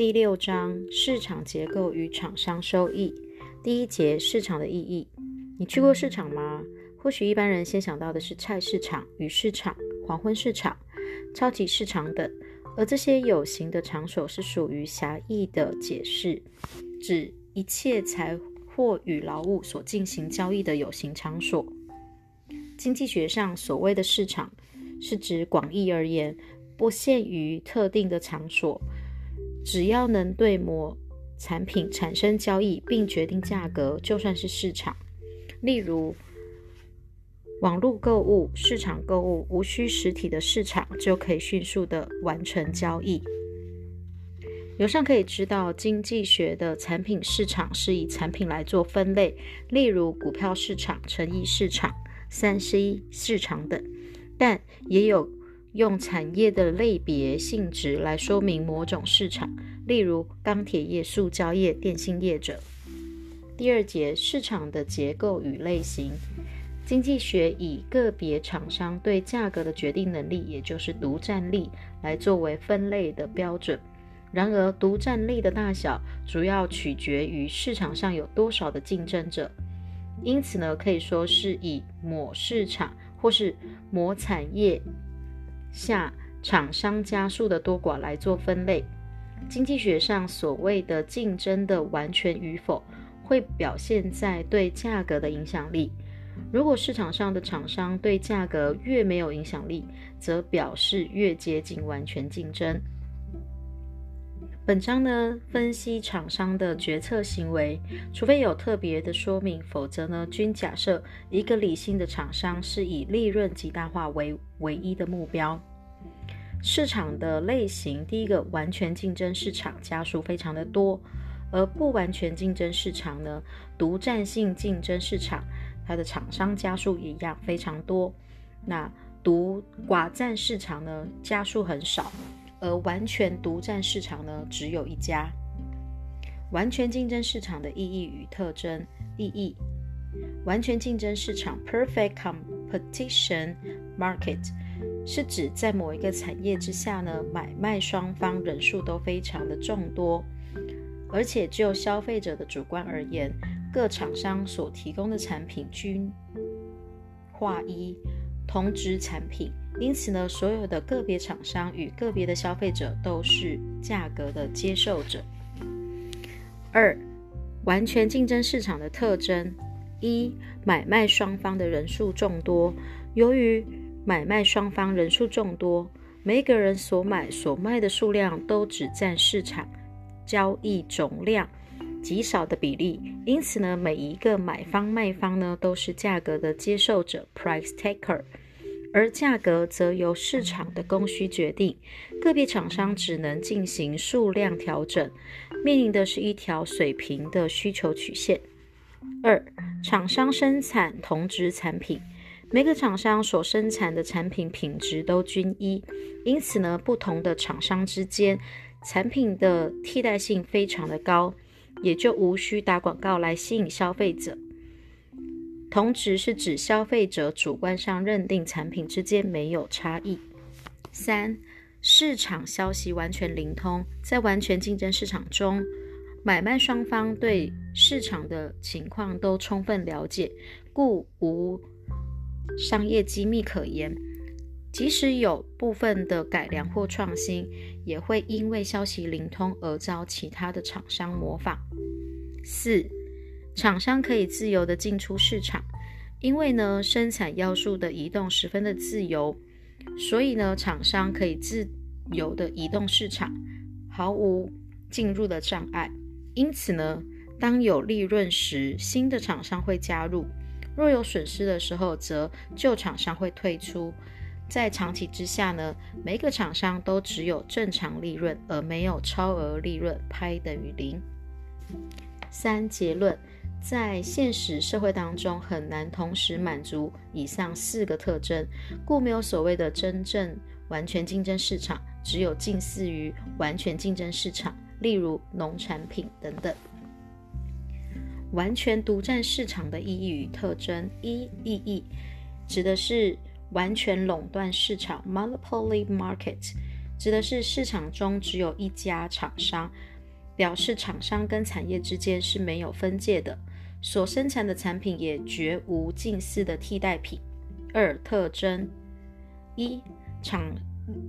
第六章市场结构与厂商收益。第一节市场的意义。你去过市场吗？或许一般人先想到的是菜市场、鱼市场、黄昏市场、超级市场等，而这些有形的场所是属于狭义的解释，指一切财货与劳务所进行交易的有形场所。经济学上所谓的市场，是指广义而言，不限于特定的场所，只要能对某产品产生交易并决定价格，就算是市场。例如，网络购物、市场购物，无需实体的市场就可以迅速的完成交易。由上可以知道，经济学的产品市场是以产品来做分类，例如股票市场、成衣市场、三 C 市场等，但也有用产业的类别性质来说明某种市场，例如钢铁业、塑胶业、电信业者。第二节市场的结构与类型。经济学以个别厂商对价格的决定能力，也就是独占力，来作为分类的标准。然而，独占力的大小主要取决于市场上有多少的竞争者，因此呢，可以说是以某市场或是某产业下厂商加数的多寡来做分类。经济学上所谓的竞争的完全与否，会表现在对价格的影响力。如果市场上的厂商对价格越没有影响力，则表示越接近完全竞争。本章呢，分析厂商的决策行为，除非有特别的说明，否则呢，均假设一个理性的厂商是以利润极大化为唯一的目标。市场的类型，第一个完全竞争市场，家数非常的多；而不完全竞争市场呢，独占性竞争市场。它的厂商加数一样非常多，那独寡占市场呢加数很少，而完全独占市场呢只有一家。完全竞争市场的意义与特征意义：完全竞争市场 （perfect competition market） 是指在某一个产业之下呢，买卖双方人数都非常的众多，而且就消费者的主观而言。各厂商所提供的产品均划一，同质产品，因此呢，所有的个别厂商与个别的消费者都是价格的接受者。二、完全竞争市场的特征：一、买卖双方的人数众多。由于买卖双方人数众多，每个人所买所卖的数量都只占市场交易总量。极少的比例，因此呢，每一个买方卖方呢都是价格的接受者 （price taker），而价格则由市场的供需决定，个别厂商只能进行数量调整，面临的是一条水平的需求曲线。二、厂商生产同质产品，每个厂商所生产的产品品质都均一，因此呢，不同的厂商之间产品的替代性非常的高。也就无需打广告来吸引消费者。同值是指消费者主观上认定产品之间没有差异。三、市场消息完全灵通，在完全竞争市场中，买卖双方对市场的情况都充分了解，故无商业机密可言。即使有部分的改良或创新，也会因为消息灵通而遭其他的厂商模仿。四，厂商可以自由的进出市场，因为呢生产要素的移动十分的自由，所以呢厂商可以自由的移动市场，毫无进入的障碍。因此呢，当有利润时，新的厂商会加入；若有损失的时候，则旧厂商会退出。在长期之下呢，每个厂商都只有正常利润，而没有超额利润，派等于零。三结论，在现实社会当中很难同时满足以上四个特征，故没有所谓的真正完全竞争市场，只有近似于完全竞争市场，例如农产品等等。完全独占市场的意义与特征，一意义指的是。完全垄断市场 （monopoly market） 指的是市场中只有一家厂商，表示厂商跟产业之间是没有分界的，所生产的产品也绝无近似的替代品。二特征一厂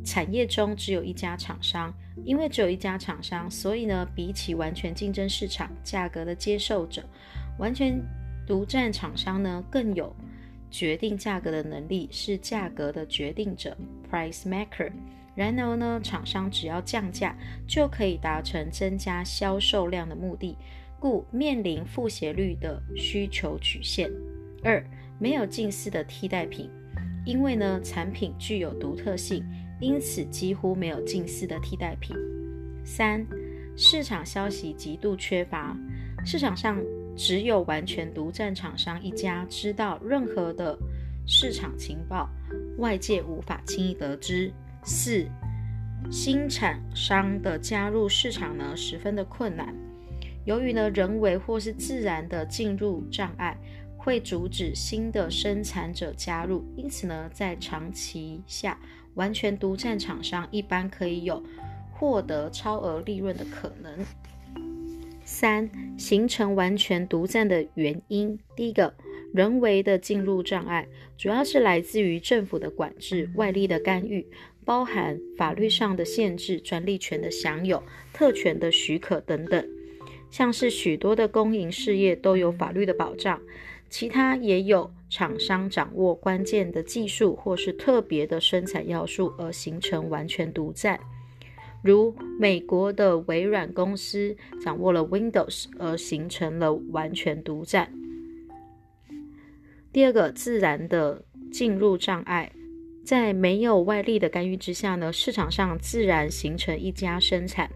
产业中只有一家厂商，因为只有一家厂商，所以呢，比起完全竞争市场价格的接受者，完全独占厂商呢更有决定价格的能力，是价格的决定者 （price maker）。然而呢，厂商只要降价，就可以达成增加销售量的目的，故面临负斜率的需求曲线。二没有近似的替代品，因为呢产品具有独特性，因此几乎没有近似的替代品。三，市场消息极度缺乏，市场上只有完全独占厂商一家知道任何的市场情报，外界无法轻易得知。四，新厂商的加入市场呢十分的困难，由于呢人为或是自然的进入障碍。会阻止新的生产者加入，因此呢，在长期下，完全独占厂商一般可以有获得超额利润的可能。三、形成完全独占的原因，第一个，人为的进入障碍，主要是来自于政府的管制、外力的干预，包含法律上的限制、专利权的享有、特权的许可等等，像是许多的公营事业都有法律的保障。其他也有厂商掌握关键的技术或是特别的生产要素而形成完全独占，如美国的微软公司掌握了 Windows 而形成了完全独占。第二个，自然的进入障碍，在没有外力的干预之下呢，市场上自然形成一家生产。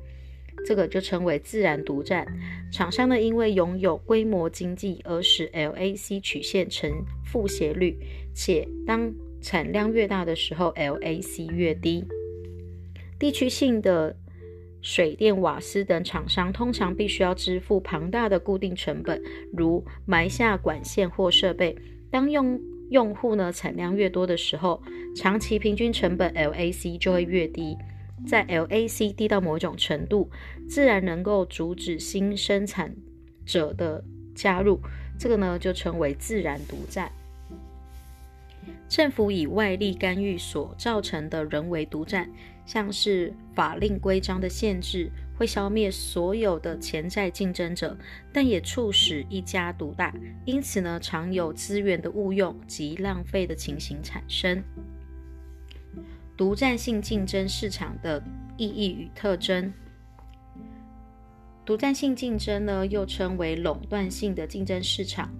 这个就称为自然独占。厂商呢，因为拥有规模经济，而使 LAC 曲线呈负斜率，且当产量越大的时候，LAC 越低。地区性的水电、瓦斯等厂商通常必须要支付庞大的固定成本，如埋下管线或设备。当用用户呢产量越多的时候，长期平均成本 LAC 就会越低。在 LAC 低到某一种程度，自然能够阻止新生产者的加入，这个呢就称为自然独占。政府以外力干预所造成的人为独占，像是法令规章的限制，会消灭所有的潜在竞争者，但也促使一家独大，因此呢常有资源的误用及浪费的情形产生。独占性竞争市场的意义与特征。独占性竞争呢，又称为垄断性的竞争市场。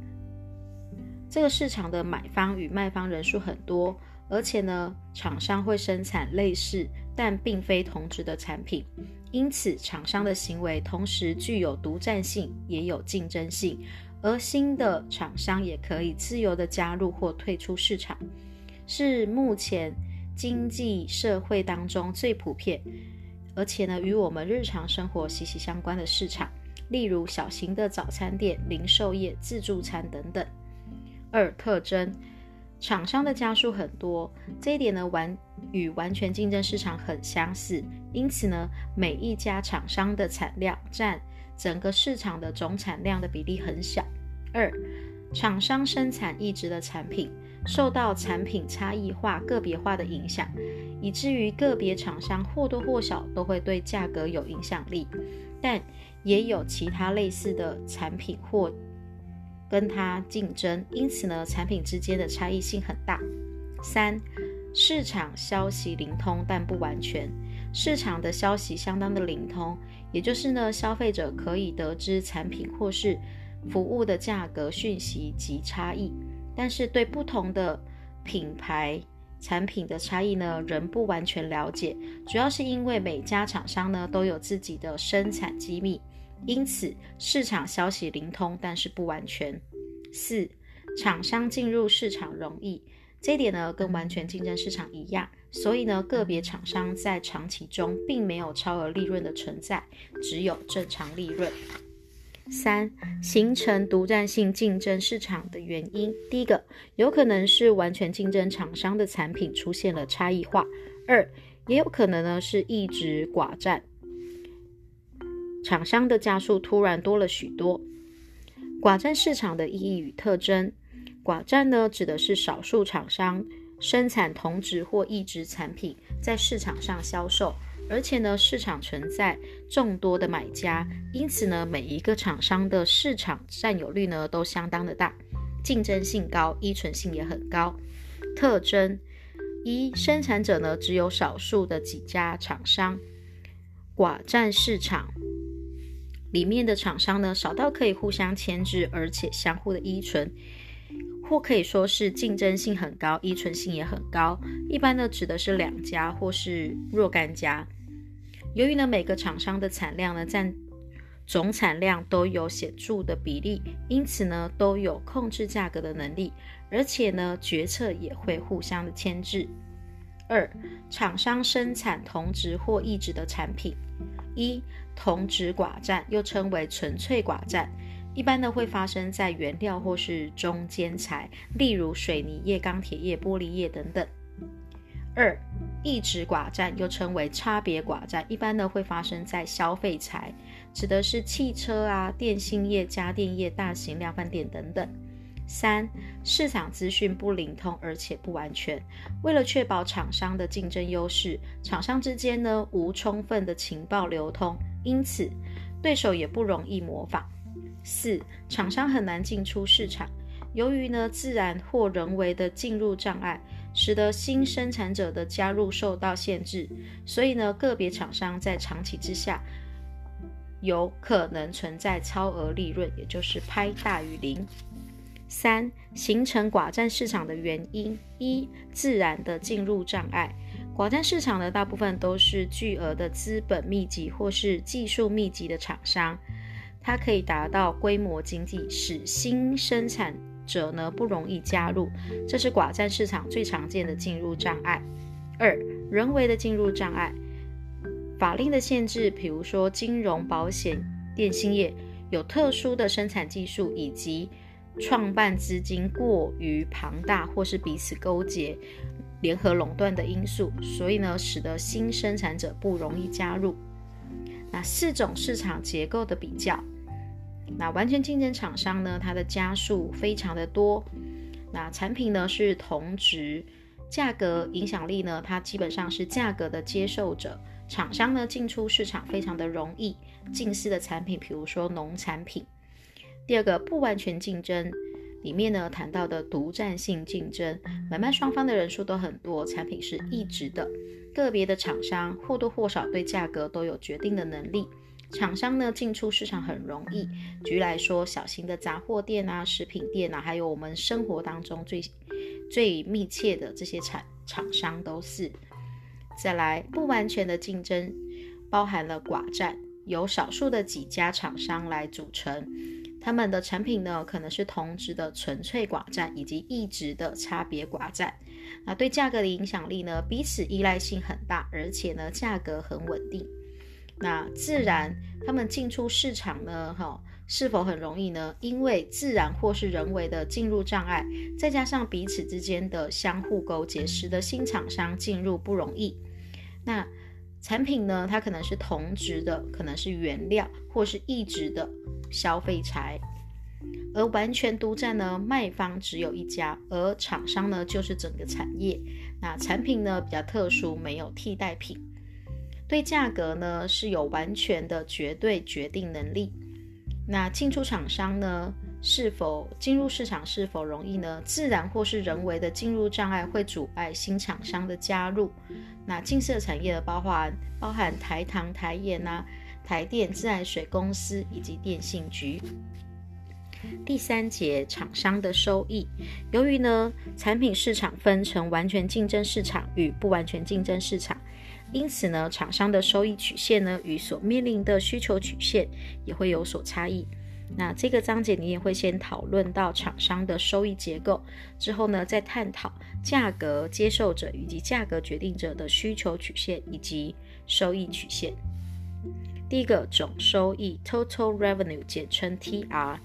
这个市场的买方与卖方人数很多，而且呢，厂商会生产类似但并非同质的产品，因此厂商的行为同时具有独占性，也有竞争性。而新的厂商也可以自由的加入或退出市场，是目前。经济社会当中最普遍，而且呢与我们日常生活息息相关的市场，例如小型的早餐店、零售业、自助餐等等。二特征，厂商的家数很多，这一点呢完与完全竞争市场很相似，因此呢每一家厂商的产量占整个市场的总产量的比例很小。二，厂商生产一直的产品。受到产品差异化、个别化的影响，以至于个别厂商或多或少都会对价格有影响力，但也有其他类似的产品或跟它竞争，因此呢，产品之间的差异性很大。三、市场消息灵通但不完全，市场的消息相当的灵通，也就是呢，消费者可以得知产品或是服务的价格讯息及差异。但是对不同的品牌产品的差异呢，仍不完全了解，主要是因为每家厂商呢都有自己的生产机密，因此市场消息灵通，但是不完全。四，厂商进入市场容易，这一点呢跟完全竞争市场一样，所以呢个别厂商在长期中并没有超额利润的存在，只有正常利润。三、形成独占性竞争市场的原因，第一个有可能是完全竞争厂商的产品出现了差异化；二，也有可能呢是一直寡占，厂商的家数突然多了许多。寡占市场的意义与特征，寡占呢指的是少数厂商生产同质或异质产品在市场上销售，而且呢市场存在众多的买家，因此呢每一个厂商的市场占有率呢都相当的大，竞争性高，依存性也很高。特征一，生产者呢只有少数的几家厂商，寡占市场。里面的厂商呢，少到可以互相牵制，而且相互的依存，或可以说是竞争性很高，依存性也很高。一般呢，指的是两家或是若干家。由于呢，每个厂商的产量呢占总产量都有显著的比例，因此呢，都有控制价格的能力，而且呢，决策也会互相的牵制。二，厂商生产同质或异质的产品。一同质寡占又称为纯粹寡占，一般呢会发生在原料或是中间材，例如水泥业、钢铁业、玻璃业等等。二异质寡占又称为差别寡占，一般呢会发生在消费财，指的是汽车啊、电信业、家电业、大型量贩店等等。三、市场资讯不灵通，而且不完全。为了确保厂商的竞争优势，厂商之间呢无充分的情报流通，因此对手也不容易模仿。四、厂商很难进出市场，由于呢自然或人为的进入障碍，使得新生产者的加入受到限制，所以呢个别厂商在长期之下有可能存在超额利润，也就是拍大于零。三、形成寡占市场的原因：一、自然的进入障碍。寡占市场的，大部分都是巨额的资本密集或是技术密集的厂商，它可以达到规模经济，使新生产者呢不容易加入，这是寡占市场最常见的进入障碍。二、人为的进入障碍，法令的限制，比如说金融、保险、电信业有特殊的生产技术以及。创办资金过于庞大，或是彼此勾结、联合垄断的因素，所以呢，使得新生产者不容易加入。那四种市场结构的比较，那完全竞争厂商呢，它的加数非常的多。那产品呢是同值，价格影响力呢，它基本上是价格的接受者。厂商呢进出市场非常的容易，近似的产品，比如说农产品。第二个不完全竞争里面呢谈到的独占性竞争，买卖双方的人数都很多，产品是一直的，个别的厂商或多或少对价格都有决定的能力，厂商呢进出市场很容易。举例来说，小型的杂货店啊、食品店啊，还有我们生活当中最最密切的这些产厂商都是。再来，不完全的竞争包含了寡占，由少数的几家厂商来组成。他们的产品呢，可能是同质的纯粹寡占，以及异质的差别寡占。那对价格的影响力呢，彼此依赖性很大，而且呢，价格很稳定。那自然，他们进出市场呢，哈，是否很容易呢？因为自然或是人为的进入障碍，再加上彼此之间的相互勾结，使得新厂商进入不容易。那产品呢，它可能是同质的，可能是原料，或是异质的。消费材，而完全独占呢，卖方只有一家，而厂商呢就是整个产业。那产品呢比较特殊，没有替代品，对价格呢是有完全的绝对决定能力。那进出厂商呢是否进入市场是否容易呢？自然或是人为的进入障碍会阻碍新厂商的加入。那近色产业的包含包含台糖、台盐啊。台电、自来水公司以及电信局。第三节厂商的收益，由于呢产品市场分成完全竞争市场与不完全竞争市场，因此呢厂商的收益曲线呢与所面临的需求曲线也会有所差异。那这个章节你也会先讨论到厂商的收益结构，之后呢再探讨价格接受者以及价格决定者的需求曲线以及收益曲线。第一个总收益 （Total Revenue） 简称 TR，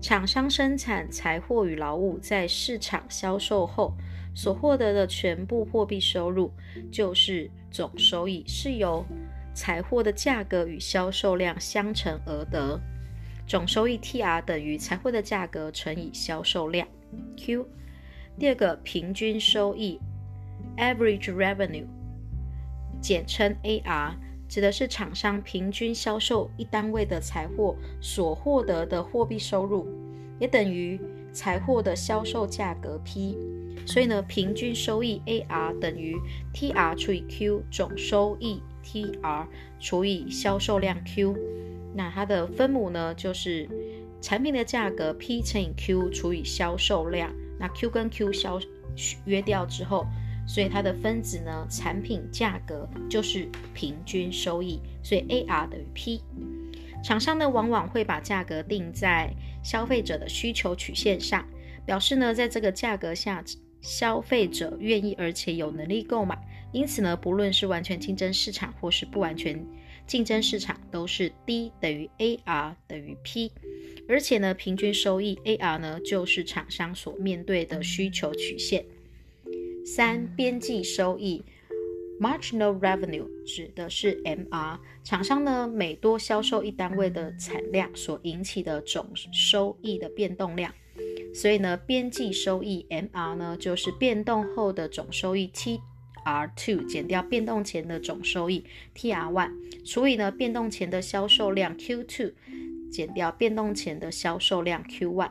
厂商生产财货与劳务在市场销售后所获得的全部货币收入就是总收益，是由财货的价格与销售量相乘而得。总收益 TR 等于财货的价格乘以销售量 Q。第二个平均收益 Average Revenue，简称 AR，指的是厂商平均销售一单位的财货所获得的货币收入，也等于财货的销售价格 P。所以呢，平均收益 AR 等于 TR 除以 Q 总收益 TR 除以销售量 Q。那它的分母呢，就是产品的价格 P 乘以 Q 除以销售量。那 Q 跟 Q 消约掉之后，所以它的分子呢，产品价格就是平均收益。所以 AR 等于 P。厂商呢，往往会把价格定在消费者的需求曲线上，表示呢，在这个价格下。消费者愿意而且有能力购买，因此呢，不论是完全竞争市场或是不完全竞争市场，都是 D 等于 AR 等于 P，而且呢，平均收益 AR 呢就是厂商所面对的需求曲线。三边际收益 Marginal Revenue 指的是 MR，厂商呢每多销售一单位的产量所引起的总收益的变动量。所以呢，边际收益 MR 呢，就是变动后的总收益 TR2 减掉变动前的总收益 TR1，除以呢变动前的销售量 Q2 减掉变动前的销售量 Q1。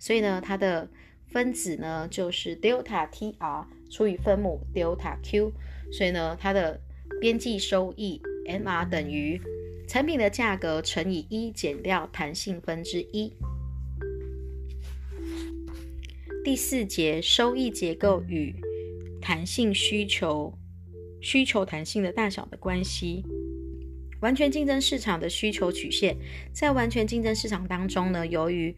所以呢，它的分子呢就是 delta TR 除以分母 delta Q。所以呢，它的边际收益 MR 等于产品的价格乘以一减掉弹性分之一。第四节收益结构与弹性需求需求弹性的大小的关系。完全竞争市场的需求曲线，在完全竞争市场当中呢，由于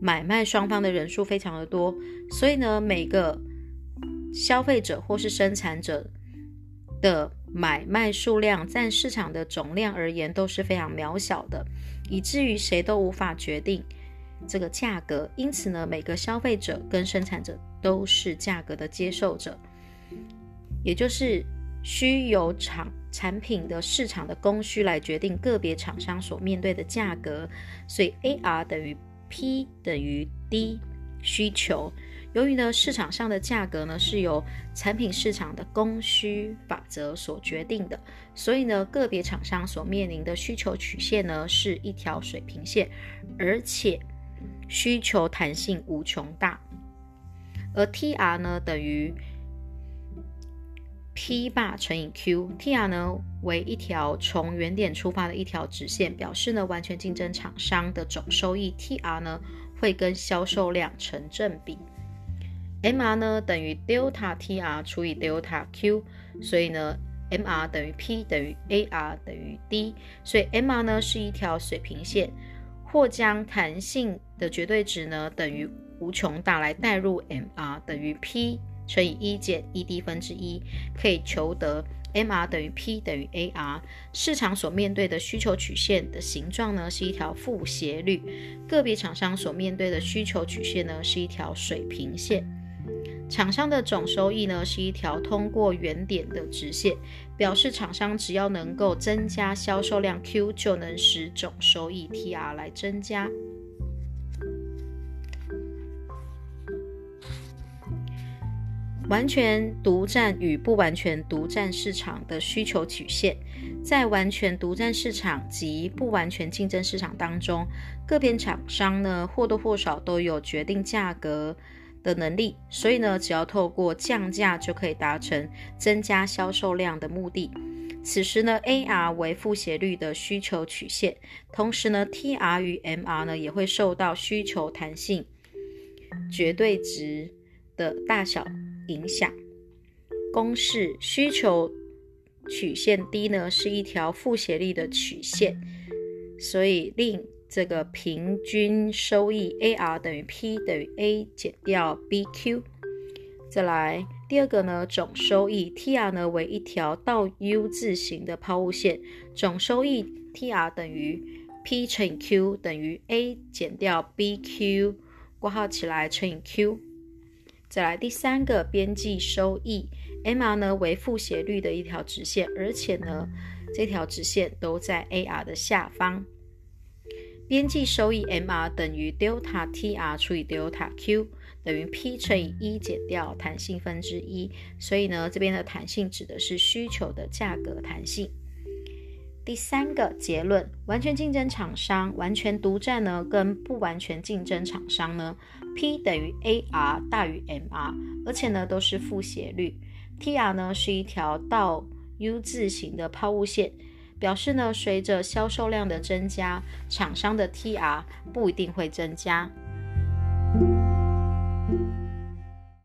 买卖双方的人数非常的多，所以呢，每个消费者或是生产者的买卖数量占市场的总量而言都是非常渺小的，以至于谁都无法决定。这个价格，因此呢，每个消费者跟生产者都是价格的接受者，也就是需由厂产品的市场的供需来决定个别厂商所面对的价格。所以 AR 等于 P 等于 D 需求。由于呢市场上的价格呢是由产品市场的供需法则所决定的，所以呢个别厂商所面临的需求曲线呢是一条水平线，而且。需求弹性无穷大，而 TR 呢等于 P 霸乘以 Q，TR 呢为一条从原点出发的一条直线，表示呢完全竞争厂商的总收益 TR 呢会跟销售量成正比。MR 呢等于 Delta TR 除以 Delta Q，所以呢 MR 等于 P 等于 AR 等于 D，所以 MR 呢是一条水平线。或将弹性的绝对值呢等于无穷大来代入 MR 等于 P 乘以一减 ED 分之一，可以求得 MR 等于 P 等于 AR。市场所面对的需求曲线的形状呢是一条负斜率，个别厂商所面对的需求曲线呢是一条水平线。厂商的总收益呢是一条通过原点的直线，表示厂商只要能够增加销售量 Q，就能使总收益 TR 来增加。完全独占与不完全独占市场的需求曲线，在完全独占市场及不完全竞争市场当中，个别厂商呢或多或少都有决定价格。的能力，所以呢，只要透过降价就可以达成增加销售量的目的。此时呢，AR 为负斜率的需求曲线，同时呢，TR 与 MR 呢也会受到需求弹性绝对值的大小影响。公式需求曲线 D 呢是一条负斜率的曲线，所以令。这个平均收益 AR 等于 P 等于 A 减掉 BQ。再来第二个呢，总收益 TR 呢为一条倒 U 字形的抛物线，总收益 TR 等于 P 乘以 Q 等于 A 减掉 BQ，括号起来乘以 Q。再来第三个边际收益，MR 呢为负斜率的一条直线，而且呢这条直线都在 AR 的下方。边际收益 MR 等于 delta TR 除以 delta Q 等于 P 乘以一减掉弹性分之一，所以呢这边的弹性指的是需求的价格弹性。第三个结论，完全竞争厂商完全独占呢，跟不完全竞争厂商呢，P 等于 AR 大于 MR，而且呢都是负斜率，TR 呢是一条倒 U 字形的抛物线，表示呢随着销售量的增加，厂商的 TR 不一定会增加。